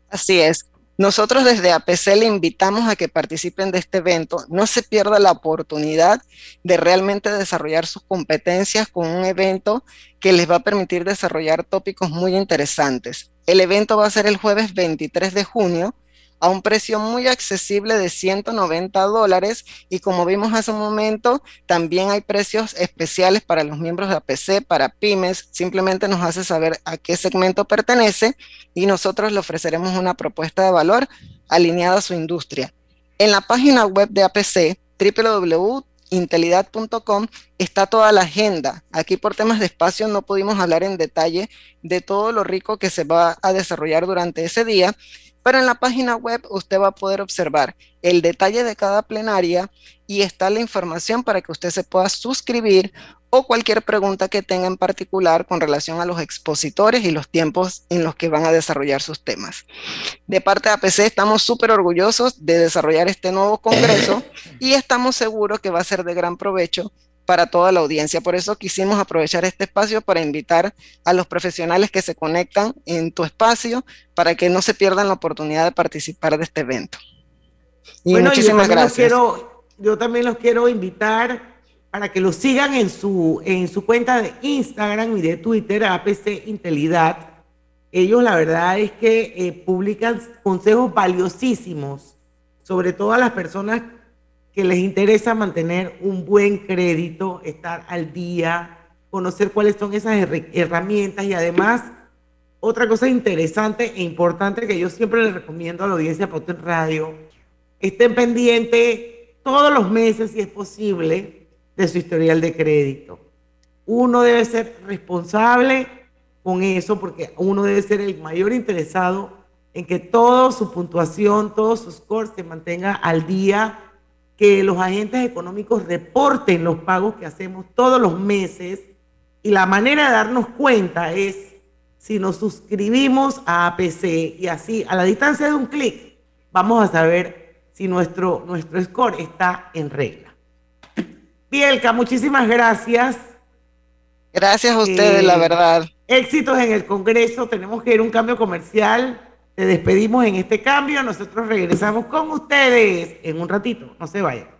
Así es. Nosotros desde APC le invitamos a que participen de este evento. No se pierda la oportunidad de realmente desarrollar sus competencias con un evento que les va a permitir desarrollar tópicos muy interesantes. El evento va a ser el jueves 23 de junio a un precio muy accesible de 190 dólares y como vimos hace un momento, también hay precios especiales para los miembros de APC, para pymes, simplemente nos hace saber a qué segmento pertenece y nosotros le ofreceremos una propuesta de valor alineada a su industria. En la página web de APC, www.intelidad.com, está toda la agenda. Aquí por temas de espacio no pudimos hablar en detalle de todo lo rico que se va a desarrollar durante ese día, pero en la página web usted va a poder observar el detalle de cada plenaria y está la información para que usted se pueda suscribir o cualquier pregunta que tenga en particular con relación a los expositores y los tiempos en los que van a desarrollar sus temas. De parte de APC estamos súper orgullosos de desarrollar este nuevo congreso *laughs* y estamos seguros que va a ser de gran provecho para toda la audiencia. Por eso quisimos aprovechar este espacio para invitar a los profesionales que se conectan en tu espacio para que no se pierdan la oportunidad de participar de este evento. Y muchísimas gracias. Quiero, yo también los quiero invitar para que los sigan en su, en su cuenta de Instagram y de Twitter, APC Intelidad. Ellos la verdad es que eh, publican consejos valiosísimos, sobre todo a las personas que les interesa mantener un buen crédito, estar al día, conocer cuáles son esas herramientas y además otra cosa interesante e importante que yo siempre les recomiendo a la audiencia de Radio, estén pendientes todos los meses, si es posible, de su historial de crédito. Uno debe ser responsable con eso porque uno debe ser el mayor interesado en que toda su puntuación, todos sus scores se mantenga al día que los agentes económicos reporten los pagos que hacemos todos los meses y la manera de darnos cuenta es si nos suscribimos a APC y así a la distancia de un clic vamos a saber si nuestro, nuestro score está en regla. Bielka, muchísimas gracias. Gracias a ustedes, la eh, verdad. Éxitos en el Congreso, tenemos que ir a un cambio comercial te despedimos en este cambio. Nosotros regresamos con ustedes en un ratito. No se vayan.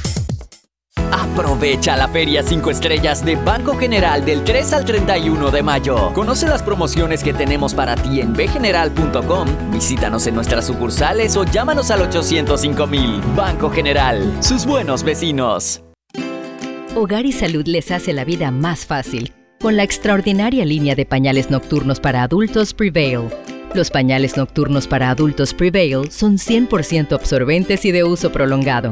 Aprovecha la Feria 5 Estrellas de Banco General del 3 al 31 de mayo. Conoce las promociones que tenemos para ti en bgeneral.com, visítanos en nuestras sucursales o llámanos al 805 mil. Banco General, sus buenos vecinos. Hogar y Salud les hace la vida más fácil con la extraordinaria línea de pañales nocturnos para adultos Prevail. Los pañales nocturnos para adultos Prevail son 100% absorbentes y de uso prolongado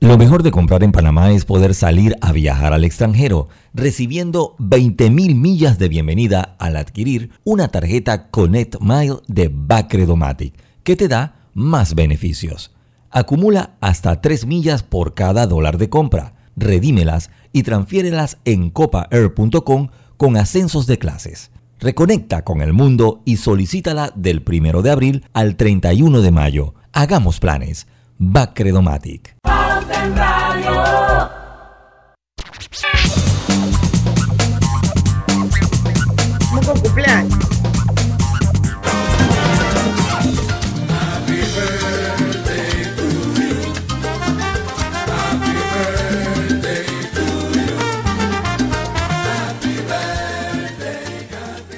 Lo mejor de comprar en Panamá es poder salir a viajar al extranjero, recibiendo 20.000 millas de bienvenida al adquirir una tarjeta Connect Mile de Bacredomatic, que te da más beneficios. Acumula hasta 3 millas por cada dólar de compra, redímelas y transfiérelas en copaair.com con ascensos de clases. Reconecta con el mundo y solicítala del 1 de abril al 31 de mayo. Hagamos planes. Bacredomatic.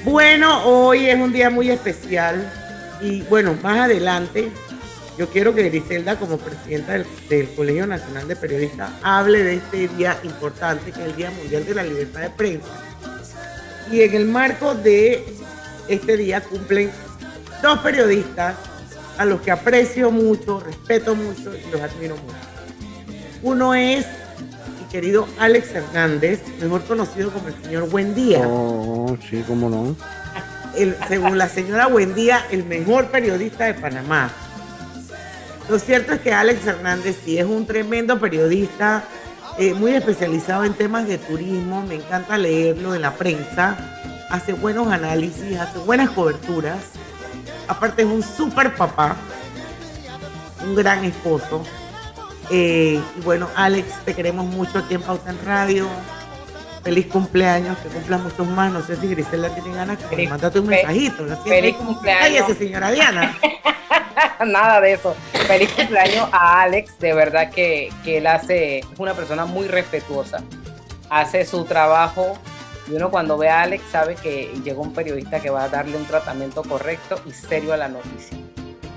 Bueno, hoy es un día muy especial y bueno, más adelante yo quiero que Griselda, como presidenta del, del Colegio Nacional de Periodistas, hable de este día importante que es el Día Mundial de la Libertad de Prensa. Y en el marco de este día cumplen dos periodistas a los que aprecio mucho, respeto mucho y los admiro mucho. Uno es mi querido Alex Hernández, mejor conocido como el señor Buendía. Oh, sí, cómo no. El- según la señora Buendía, el mejor periodista de Panamá. Lo cierto es que Alex Hernández sí es un tremendo periodista, eh, muy especializado en temas de turismo, me encanta leerlo en la prensa, hace buenos análisis, hace buenas coberturas, aparte es un súper papá, un gran esposo. Eh, y bueno, Alex, te queremos mucho aquí en Pauta en Radio. Feliz cumpleaños, que cumplas muchos más. No sé si Griselda tiene ganas, que mándate un fe- mensajito. ¿no? feliz cumpleaños. Cállese, señora Diana. *laughs* Nada de eso. Feliz cumpleaños a Alex. De verdad que, que él hace, es una persona muy respetuosa. Hace su trabajo y uno cuando ve a Alex sabe que llegó un periodista que va a darle un tratamiento correcto y serio a la noticia.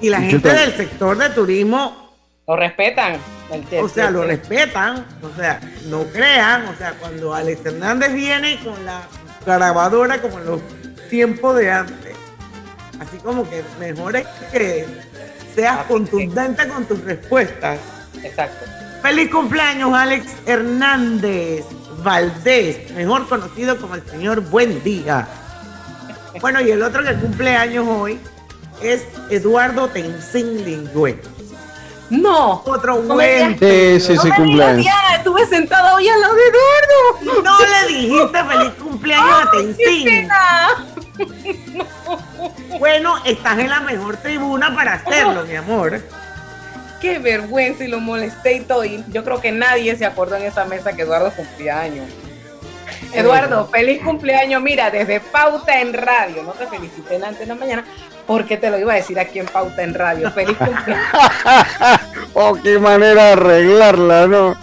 Y la ¿Y qué gente del sector de turismo, Lo respetan. El- o sea, el- lo el- respetan, o sea, no crean, o sea, cuando Alex Hernández viene con la grabadora como en los tiempos de antes, así como que mejor es que seas contundente con tus respuestas. Exacto. Feliz cumpleaños, Alex Hernández Valdés, mejor conocido como el señor Buen Día. Bueno, y el otro que cumple años hoy es Eduardo Tenzin Lingüe. No. Otro buen. Sí, sí, sí, No me cumpleaños. digas, estuve sentada hoy al lado de Eduardo. No le dijiste feliz cumpleaños a Tenzin. *laughs* Bueno, estás en la mejor tribuna para hacerlo, mi amor. Qué vergüenza y lo molesté y todo. Y yo creo que nadie se acordó en esa mesa que Eduardo cumplía años. Eduardo, feliz cumpleaños. Mira, desde Pauta en Radio. No te felicité antes de la mañana porque te lo iba a decir aquí en Pauta en Radio. Feliz cumpleaños. *laughs* Oh, qué manera de arreglarla, ¿no?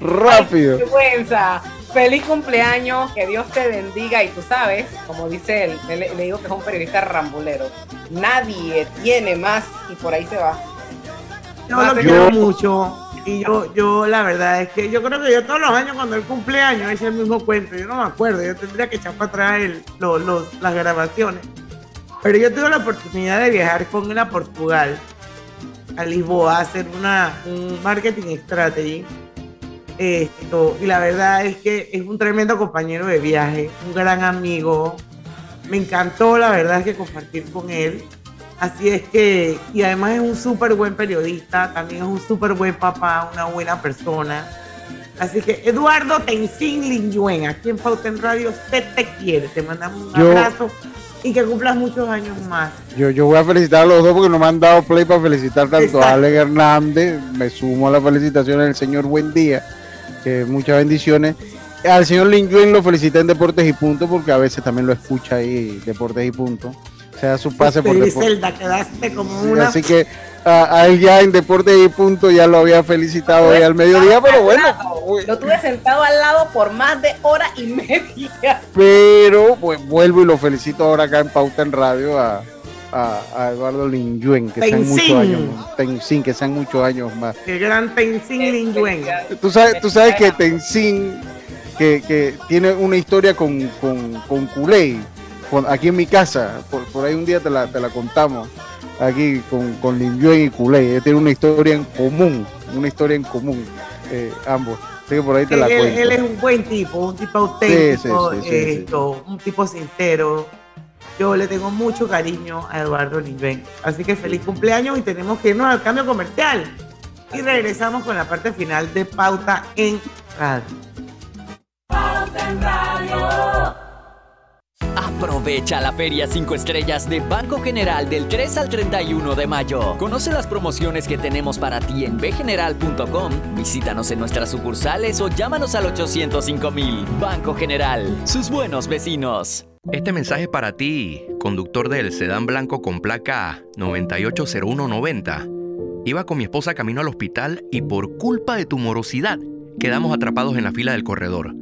Rápido. Qué vergüenza. Feliz cumpleaños, que Dios te bendiga. Y tú sabes, como dice él, le, le digo que es un periodista rambulero. Nadie tiene más y por ahí se va. Yo lo quiero mucho. Y yo, yo, la verdad es que yo creo que yo todos los años cuando él cumpleaños es el mismo cuento. Yo no me acuerdo, yo tendría que echar para atrás el- lo- los- las grabaciones. Pero yo tuve la oportunidad de viajar con él a Portugal, a Lisboa, a hacer una, un marketing strategy. Esto, y la verdad es que es un tremendo compañero de viaje, un gran amigo. Me encantó, la verdad, es que compartir con él. Así es que, y además es un súper buen periodista, también es un súper buen papá, una buena persona. Así que Eduardo Tenzin Linyuen, aquí en Pauta en Radio, usted te quiere. Te mandamos un Yo- abrazo y que cumplas muchos años más. Yo, yo voy a felicitar a los dos porque no me han dado play para felicitar tanto a Alex Hernández. Me sumo a las felicitaciones del señor Buen Día, que muchas bendiciones. Al señor Lin Yuen lo felicité en Deportes y Punto porque a veces también lo escucha ahí, Deportes y Punto. O sea, su pase por. Griselda, quedaste como una. Así que a, a él ya en Deportes y Punto ya lo había felicitado hoy al mediodía, pero bueno. Lo tuve sentado al lado por más de hora y media. Pero pues vuelvo y lo felicito ahora acá en Pauta en Radio a, a, a Eduardo Linyuen, que sean muchos años más. Tenzin, que sean muchos años más. El gran Tenzin Lin Yuen. Tú sabes, tú sabes que Tenzin, que, que tiene una historia con, con, con Kulei, aquí en mi casa, por, por ahí un día te la, te la contamos, aquí con, con y Kulei. Ellos tienen una historia en común, una historia en común, eh, ambos. Así que por ahí te la él, cuento. él es un buen tipo, un tipo auténtico, Sí, sí, sí, sí, sí. esto, un tipo sincero. Yo le tengo mucho cariño a Eduardo Linven. Así que feliz cumpleaños y tenemos que irnos al cambio comercial. Y regresamos con la parte final de Pauta en Radio. Pauta en Radio. Aprovecha la Feria 5 Estrellas de Banco General del 3 al 31 de mayo. Conoce las promociones que tenemos para ti en bgeneral.com, visítanos en nuestras sucursales o llámanos al 805 mil. Banco General, sus buenos vecinos. Este mensaje es para ti, conductor del sedán blanco con placa 980190. Iba con mi esposa camino al hospital y por culpa de tu morosidad quedamos atrapados en la fila del corredor.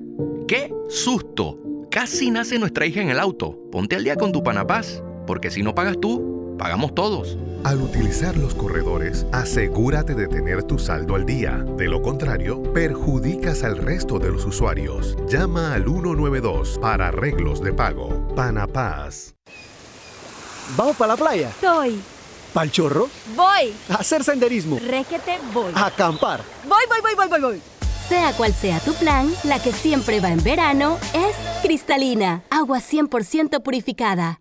¡Qué susto! Casi nace nuestra hija en el auto. Ponte al día con tu Panapaz, porque si no pagas tú, pagamos todos. Al utilizar los corredores, asegúrate de tener tu saldo al día. De lo contrario, perjudicas al resto de los usuarios. Llama al 192 para arreglos de pago. Panapaz. ¿Vamos para la playa? Soy. ¿Pal chorro? Voy. ¿A hacer senderismo? Requete voy. ¿A acampar? Voy, voy, voy, voy, voy, voy. Sea cual sea tu plan, la que siempre va en verano es cristalina, agua 100% purificada.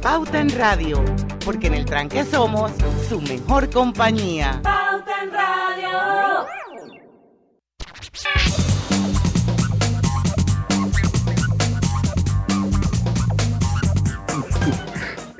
Pauta en Radio, porque en el tranque somos su mejor compañía. Pauta en Radio.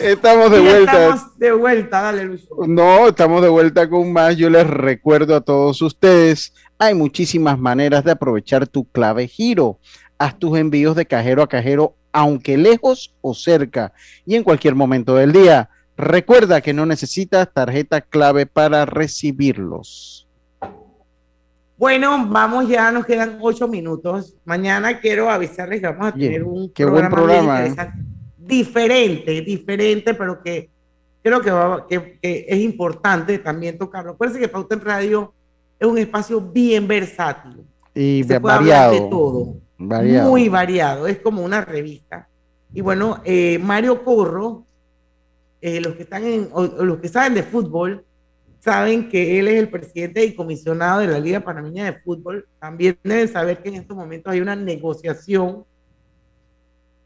Estamos de Y vuelta. Estamos de vuelta, dale Luis. No, estamos de vuelta con más. Yo les recuerdo a todos ustedes, hay muchísimas maneras de aprovechar tu clave giro. Haz tus envíos de cajero a cajero, aunque lejos o cerca, y en cualquier momento del día. Recuerda que no necesitas tarjeta clave para recibirlos. Bueno, vamos ya, nos quedan ocho minutos. Mañana quiero avisarles que vamos a tener un qué buen programa, bien ¿eh? interesante. diferente, diferente, pero que creo que, va- que- que es importante también tocarlo. Acuérdense que Pauta en Radio es un espacio bien versátil. Y Se puede hablar de todo. Muy variado, es como una revista. Y bueno, eh, Mario Corro, eh, los que están en, los que saben de fútbol, saben que él es el presidente y comisionado de la Liga Panameña de Fútbol. También deben saber que en estos momentos hay una negociación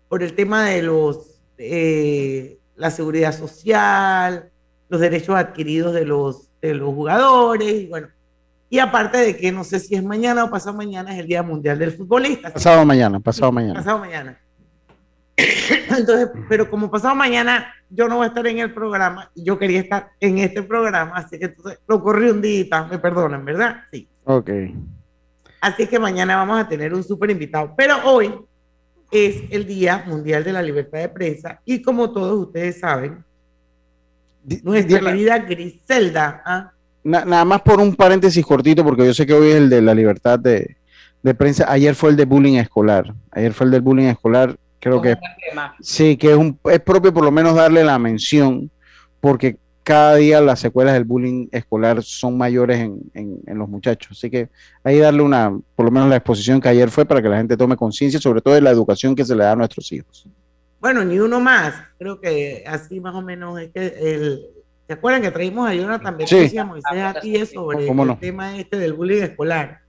por el tema de los eh, la seguridad social, los derechos adquiridos de los, de los jugadores, y bueno. Y aparte de que no sé si es mañana o pasado mañana, es el Día Mundial del Futbolista. Pasado mañana, pasado mañana. Pasado mañana. Entonces, pero como pasado mañana yo no voy a estar en el programa y yo quería estar en este programa, así que entonces lo corrí un día, me perdonan, ¿verdad? Sí. Ok. Así que mañana vamos a tener un súper invitado. Pero hoy es el Día Mundial de la Libertad de Prensa y como todos ustedes saben, nuestra Diana- querida Griselda, ¿ah? Na- nada más por un paréntesis cortito, porque yo sé que hoy es el de la libertad de, de prensa. Ayer fue el de bullying escolar. Ayer fue el del bullying escolar. Creo que sí, que es, un, es propio por lo menos darle la mención, porque cada día las secuelas del bullying escolar son mayores en, en- en los muchachos. Así que ahí darle una, por lo menos la exposición que ayer fue para que la gente tome conciencia, sobre todo de la educación que se le da a nuestros hijos. Bueno, ni uno más. Creo que así más o menos es que el. ¿Se acuerdan que traímos a Jonathan Sí. Betis y a Moisés aquí sobre ¿Cómo el no? tema este del bullying escolar?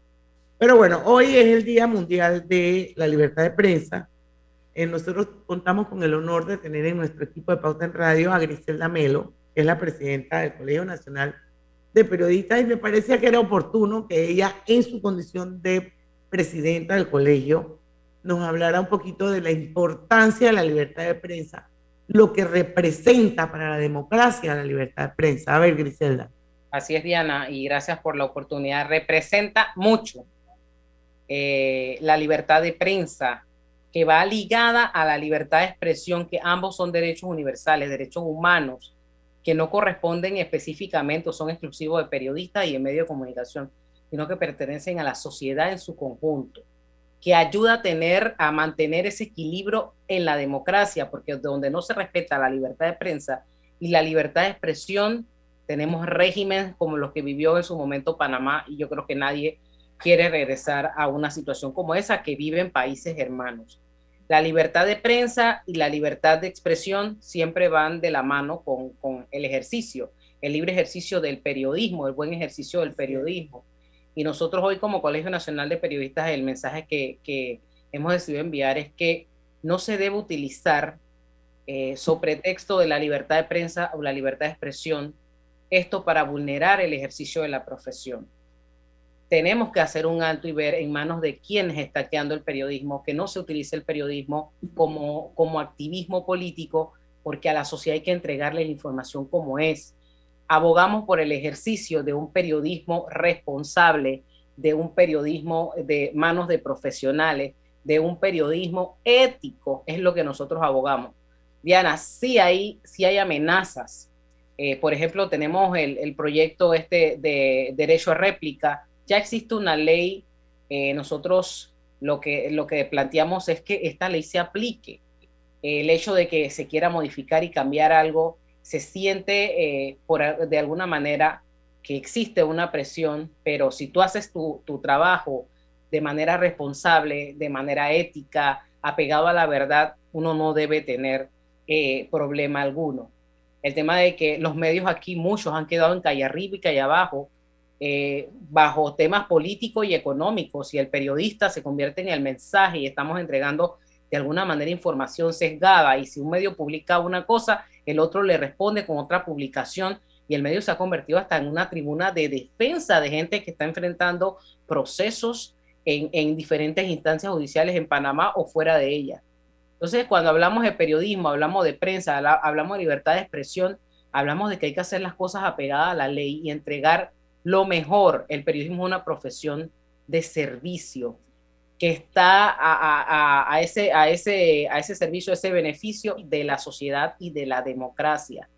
Pero bueno, hoy es el Día Mundial de la Libertad de Prensa. Eh, nosotros contamos con el honor de tener en nuestro equipo de Pauta en Radio a Griselda Melo, que es la presidenta del Colegio Nacional de Periodistas, y me parecía que era oportuno que ella, en su condición de presidenta del colegio, nos hablará un poquito de la importancia de la libertad de prensa, lo que representa para la democracia la libertad de prensa. A ver, Griselda. Así es, Diana, y gracias por la oportunidad. Representa mucho eh, la libertad de prensa, que va ligada a la libertad de expresión, que ambos son derechos universales, derechos humanos, que no corresponden específicamente o son exclusivos de periodistas y de medios de comunicación, sino que pertenecen a la sociedad en su conjunto, que ayuda a tener, a mantener ese equilibrio en la democracia, porque donde no se respeta la libertad de prensa y la libertad de expresión, tenemos regímenes como los que vivió en su momento Panamá y yo creo que nadie quiere regresar a una situación como esa que viven países hermanos. La libertad de prensa y la libertad de expresión siempre van de la mano con, con el ejercicio, el libre ejercicio del periodismo, el buen ejercicio del periodismo. Y nosotros hoy como Colegio Nacional de Periodistas, el mensaje que, hemos decidido enviar es que no se debe utilizar eh, sobre pretexto de la libertad de prensa o la libertad de expresión esto para vulnerar el ejercicio de la profesión. Tenemos que hacer un alto y ver en manos de quienes está quedando el periodismo, que no se utilice el periodismo como, como activismo político, porque a la sociedad hay que entregarle la información como es. Abogamos por el ejercicio de un periodismo responsable, de un periodismo de manos de profesionales, de un periodismo ético, es lo que nosotros abogamos. Diana, sí hay, sí hay amenazas. Eh, por ejemplo, tenemos el, proyecto este de derecho a réplica. Ya existe una ley. Eh, nosotros lo que, lo que planteamos es que esta ley se aplique. El hecho de que se quiera modificar y cambiar algo se siente eh, por, de alguna manera que existe una presión, pero si tú haces tu, tu trabajo de manera responsable, de manera ética, apegado a la verdad, uno no debe tener eh, problema alguno. El tema de que los medios aquí, muchos han quedado en calle arriba y calle abajo, eh, bajo temas políticos y económicos, y el periodista se convierte en el mensaje y estamos entregando de alguna manera información sesgada, y si un medio publica una cosa, el otro le responde con otra publicación, y el medio se ha convertido hasta en una tribuna de defensa de gente que está enfrentando procesos en, en diferentes instancias judiciales en Panamá o fuera de ella. Entonces, cuando hablamos de periodismo, hablamos de prensa, hablamos de libertad de expresión, hablamos de que hay que hacer las cosas apegadas a la ley y entregar lo mejor. El periodismo es una profesión de servicio que está a, ese, a, ese, a ese servicio, ese beneficio de la sociedad y de la democracia.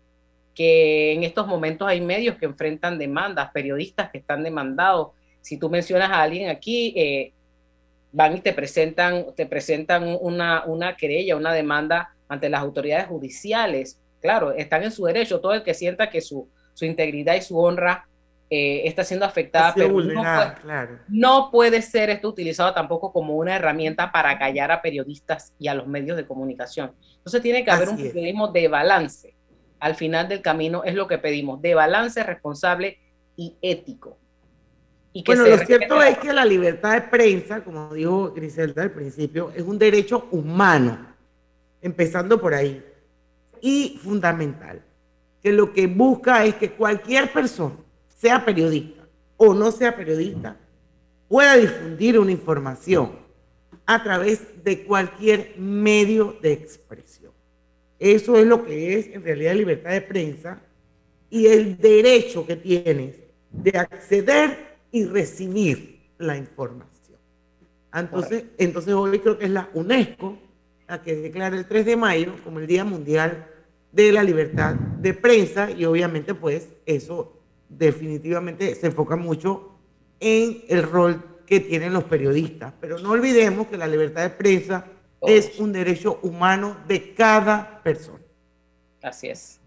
Que en estos momentos hay medios que enfrentan demandas, periodistas que están demandados. Si tú mencionas a alguien aquí, eh, van y te presentan, te presentan una, una querella, una demanda ante las autoridades judiciales. Claro, están en su derecho, todo el que sienta que su, su integridad y su honra eh, está siendo afectada, pero no puede, claro. no puede, ser esto utilizado tampoco como una herramienta para callar a periodistas y a los medios de comunicación. Entonces tiene que haber Así un periodismo de balance. Al final del camino es lo que pedimos, de balance responsable y ético. Y que bueno, lo cierto es que la libertad de prensa, como dijo Griselda al principio, es un derecho humano, empezando por ahí, y fundamental, que lo que busca es que cualquier persona, sea periodista o no sea periodista, pueda difundir una información a través de cualquier medio de expresión. Eso es lo que es en realidad libertad de prensa y el derecho que tienes de acceder y recibir la información. Entonces, entonces hoy creo que es la UNESCO la que declara el 3 de mayo como el Día Mundial de la Libertad de Prensa y obviamente pues eso definitivamente se enfoca mucho en el rol que tienen los periodistas. Pero no olvidemos que la libertad de prensa es un derecho humano de cada persona. Así es.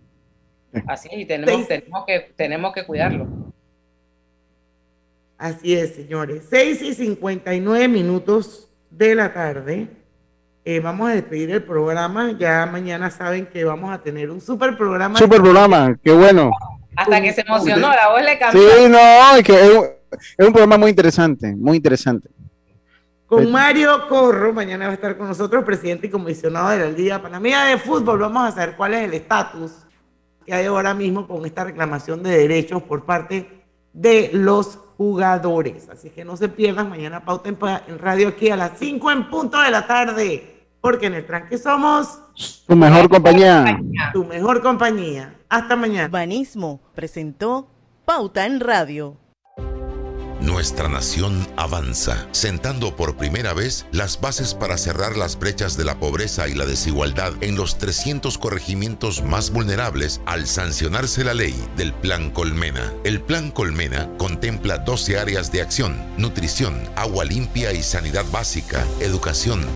Así es, y tenemos, tenemos, que, tenemos que cuidarlo. Así es, señores. 6 y 59 minutos de la tarde. Eh, vamos a despedir el programa. Ya mañana saben que vamos a tener un super programa. Super programa, qué bueno. Hasta que se emocionó, la voz le cambió. Sí, no, es que es un, es un programa muy interesante, muy interesante. Con Mario Corro, mañana va a estar con nosotros, presidente y comisionado de la Liga Panameña de Fútbol. Vamos a saber cuál es el estatus que hay ahora mismo con esta reclamación de derechos por parte de los jugadores. Así que no se pierdan mañana pauta en, en radio aquí a las 5 en punto de la tarde, porque en el tranque somos tu mejor compañía. Tu mejor compañía. Hasta mañana. Banismo presentó Pauta en Radio. Nuestra nación avanza, sentando por primera vez las bases para cerrar las brechas de la pobreza y la desigualdad en los 300 corregimientos más vulnerables al sancionarse la ley del Plan Colmena. El Plan Colmena contempla 12 áreas de acción, nutrición, agua limpia y sanidad básica, educación,